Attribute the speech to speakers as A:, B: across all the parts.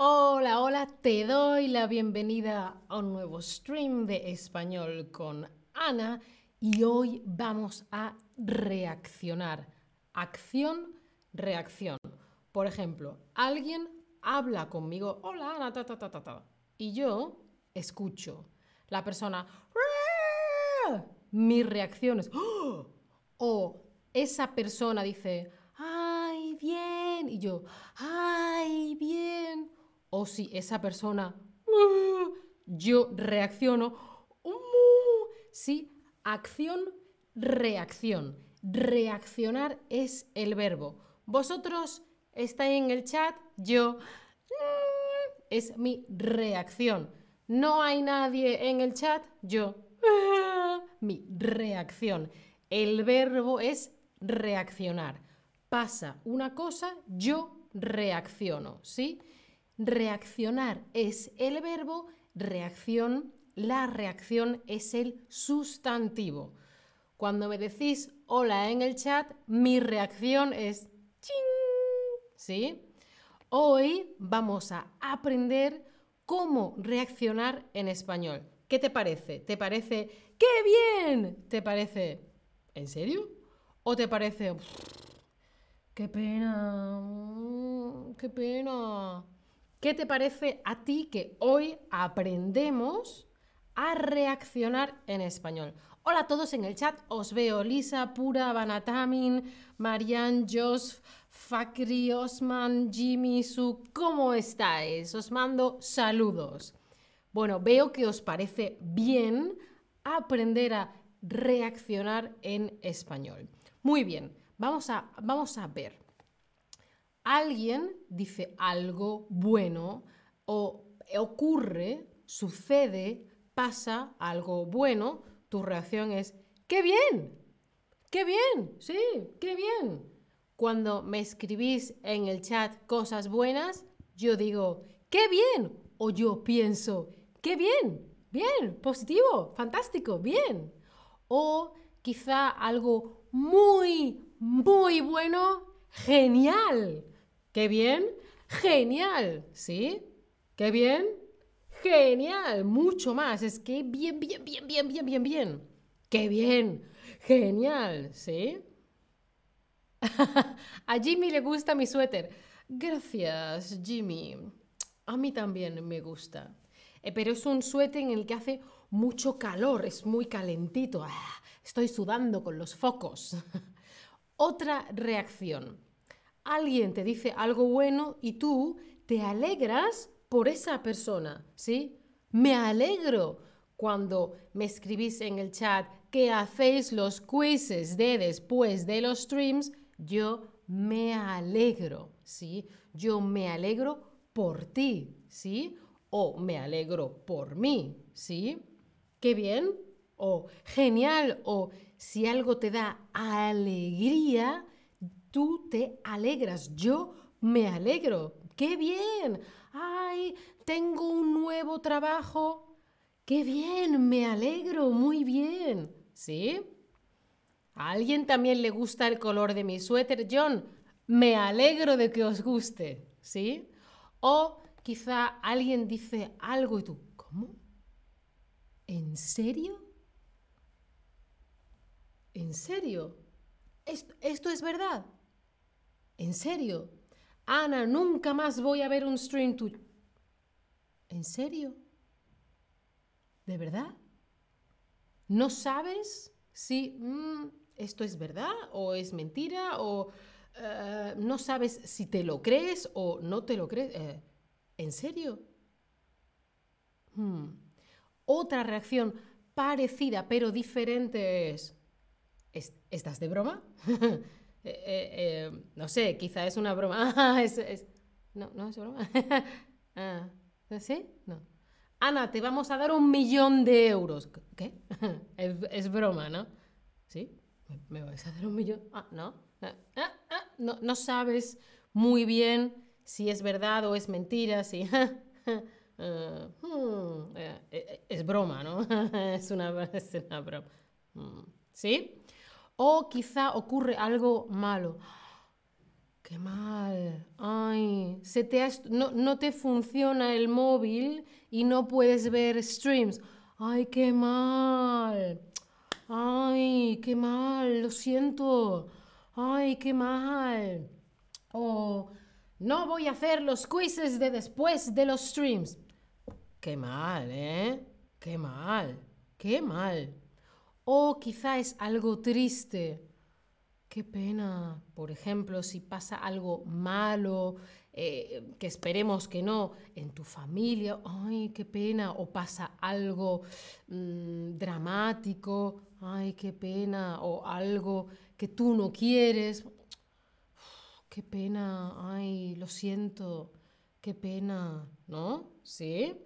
A: Hola, hola, te doy la bienvenida a un nuevo stream de español con Ana y hoy vamos a reaccionar. Acción, reacción. Por ejemplo, alguien habla conmigo, hola Ana, ta, ta, ta, ta, ta, y yo escucho. La persona, mi reacción es, ¡Oh! o esa persona dice, ay, bien, y yo, ay, bien o si esa persona, yo reacciono, uh, sí, acción, reacción. Reaccionar es el verbo. Vosotros estáis en el chat, yo es mi reacción. No hay nadie en el chat, yo mi reacción. El verbo es reaccionar. Pasa una cosa, yo reacciono, ¿sí? Reaccionar es el verbo, reacción, la reacción es el sustantivo. Cuando me decís hola en el chat, mi reacción es ching, ¿sí? Hoy vamos a aprender cómo reaccionar en español. ¿Qué te parece? ¿Te parece qué bien? ¿Te parece en serio? ¿O te parece qué pena? ¡Qué pena! ¿Qué te parece a ti que hoy aprendemos a reaccionar en español? Hola a todos en el chat, os veo Lisa, Pura, Vanatamin, Marian, Jos, Fakri, Osman, Jimmy, Su, ¿cómo estáis? Os mando saludos. Bueno, veo que os parece bien aprender a reaccionar en español. Muy bien, vamos a, vamos a ver alguien dice algo bueno o ocurre, sucede, pasa algo bueno, tu reacción es, ¡qué bien! ¡Qué bien! Sí, qué bien. Cuando me escribís en el chat cosas buenas, yo digo, ¡qué bien! O yo pienso, ¡qué bien! Bien, positivo, fantástico, bien. O quizá algo muy, muy bueno, genial. ¿Qué bien? Genial, ¿sí? ¿Qué bien? Genial, mucho más. Es que bien, bien, bien, bien, bien, bien, bien. ¡Qué bien! Genial, ¿sí? A Jimmy le gusta mi suéter. Gracias, Jimmy. A mí también me gusta. Eh, pero es un suéter en el que hace mucho calor, es muy calentito. Ah, estoy sudando con los focos. Otra reacción alguien te dice algo bueno y tú te alegras por esa persona, ¿sí? Me alegro cuando me escribís en el chat que hacéis los quizzes de después de los streams, yo me alegro, ¿sí? Yo me alegro por ti, ¿sí? O me alegro por mí, ¿sí? Qué bien, o genial, o si algo te da alegría, tú te alegras, yo me alegro. ¡Qué bien! ¡Ay, tengo un nuevo trabajo! ¡Qué bien! Me alegro, muy bien. ¿Sí? ¿A alguien también le gusta el color de mi suéter? John, me alegro de que os guste. ¿Sí? O quizá alguien dice algo y tú, ¿cómo? ¿En serio? ¿En serio? ¿Esto, esto es verdad? ¿En serio? Ana, nunca más voy a ver un stream tuyo. ¿En serio? ¿De verdad? ¿No sabes si mm, esto es verdad o es mentira o eh, no sabes si te lo crees o no te lo crees? Eh, ¿En serio? Hmm. Otra reacción parecida pero diferente es, ¿estás de broma? Eh, eh, eh, no sé, quizá es una broma. Ah, no, no es broma. ah, ¿Sí? No. Ana, te vamos a dar un millón de euros. ¿Qué? es, broma, ¿no? ¿Sí? ¿Me, vas a dar un millón? Ah, no. Ah, ah, ah, no, no sabes muy bien si es verdad o es mentira, si... Hmm, es broma, ¿no? es, una, es una broma. Mm, ¿Sí? O quizá ocurre algo malo. Qué mal. Ay, se te no, no te funciona el móvil y no puedes ver streams. Ay, qué mal. Ay, qué mal, lo siento. Ay, qué mal. O no voy a hacer los quizzes de después de los streams. Qué mal, ¿eh? Qué mal, qué mal. O quizá es algo triste. Qué pena, por ejemplo, si pasa algo malo, eh, que esperemos que no, en tu familia, ay, qué pena, o pasa algo mm, dramático, ay, qué pena, o algo que tú no quieres, qué pena, ay, lo siento, qué pena, ¿no? ¿Sí?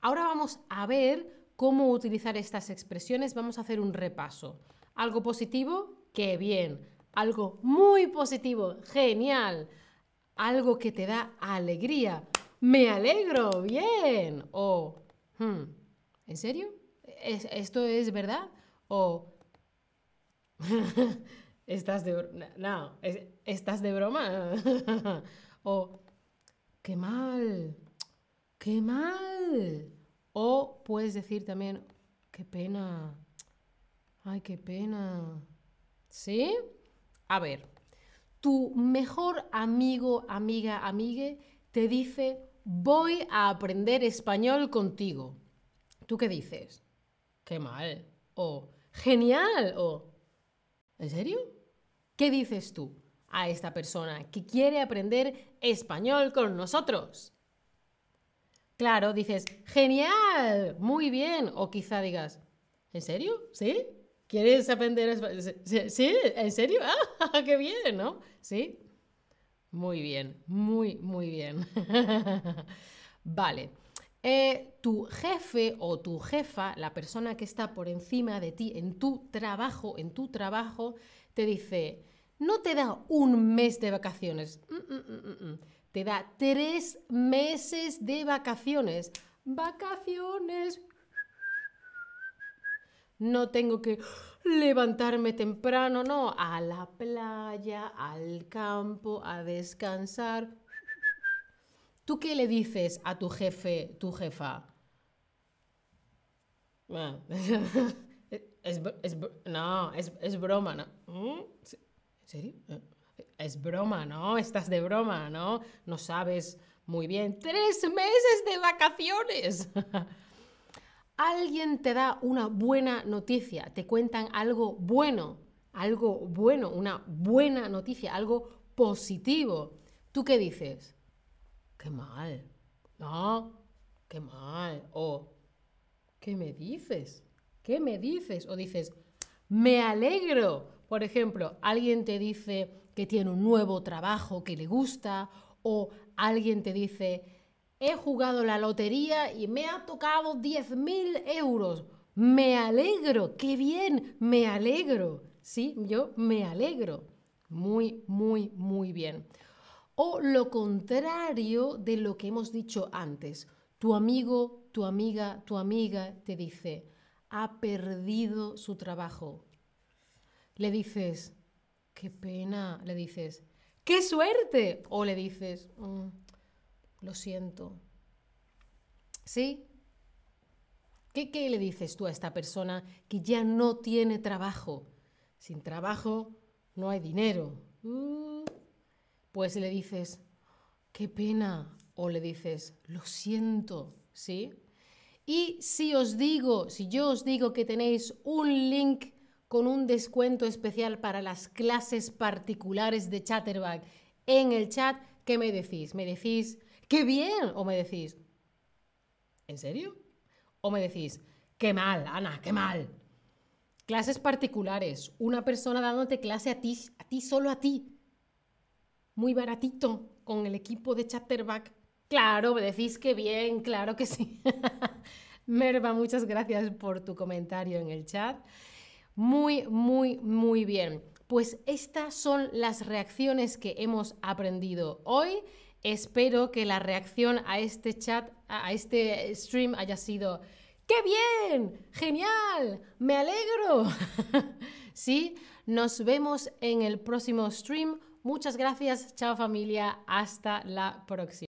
A: Ahora vamos a ver cómo utilizar estas expresiones, vamos a hacer un repaso. Algo positivo, qué bien algo muy positivo, genial, algo que te da alegría, me alegro, bien, o, hmm, ¿en serio? ¿Esto es verdad? O, ¿estás de, no, ¿estás de broma? o, qué mal, qué mal. O puedes decir también, qué pena, ay, qué pena. ¿Sí? A ver, tu mejor amigo, amiga, amigue te dice, voy a aprender español contigo. ¿Tú qué dices? Qué mal. O, genial. O, ¿en serio? ¿Qué dices tú a esta persona que quiere aprender español con nosotros? Claro, dices, genial, muy bien. O quizá digas, ¿en serio? ¿Sí? ¿Quieres aprender español? ¿Sí? ¿En serio? ¡Ah, qué bien! ¿No? ¿Sí? Muy bien, muy, muy bien. vale. Eh, tu jefe o tu jefa, la persona que está por encima de ti en tu trabajo, en tu trabajo, te dice, no te da un mes de vacaciones, mm, mm, mm, te da tres meses de vacaciones. Vacaciones, no tengo que levantarme temprano, no, a la playa, al campo, a descansar. ¿Tú qué le dices a tu jefe, tu jefa? Ah, no, es, broma, ¿no? ¿Mm? ¿En serio? Es broma, ¿no? Estás de broma, ¿no? No sabes muy bien. Tres meses de vacaciones. alguien te da una buena noticia, te cuentan algo bueno, algo bueno, una buena noticia, algo positivo. ¿Tú qué dices? Qué mal. No, qué mal. O, ¿qué me dices? ¿Qué me dices? O dices, me alegro. Por ejemplo, alguien te dice que tiene un nuevo trabajo que le gusta o alguien te dice, he jugado la lotería y me ha tocado 10.000 euros. Me alegro, qué bien, me alegro. Sí, yo me alegro. Muy, muy, muy bien. O lo contrario de lo que hemos dicho antes. Tu amigo, tu amiga, tu amiga te dice, ha perdido su trabajo. Le dices, qué pena. Le dices, qué suerte. O le dices, mm, lo siento. ¿Sí? ¿Qué, ¿Qué, le dices tú a esta persona que ya no tiene trabajo? Sin trabajo no hay dinero. Uh, pues le dices, qué pena. O le dices, lo siento. ¿Sí? Y si os digo, si yo os digo que tenéis un link con un descuento especial para las clases particulares de Chatterback en el chat, ¿qué me decís? Me decís, ¡Qué bien! O me decís, ¿en serio? O me decís, ¡qué mal, Ana, qué mal! Clases particulares, una persona dándote clase a ti, a ti, solo a ti. Muy baratito, con el equipo de Chatterback. Claro, me decís que bien, claro que sí. Merva, muchas gracias por tu comentario en el chat. Muy, muy, muy bien. Pues estas son las reacciones que hemos aprendido hoy Espero que la reacción a este chat, a este stream haya sido ¡Qué bien! ¡Genial! ¡Me alegro! ¿Sí? Nos vemos en el próximo stream. Muchas gracias, chao familia, hasta la próxima.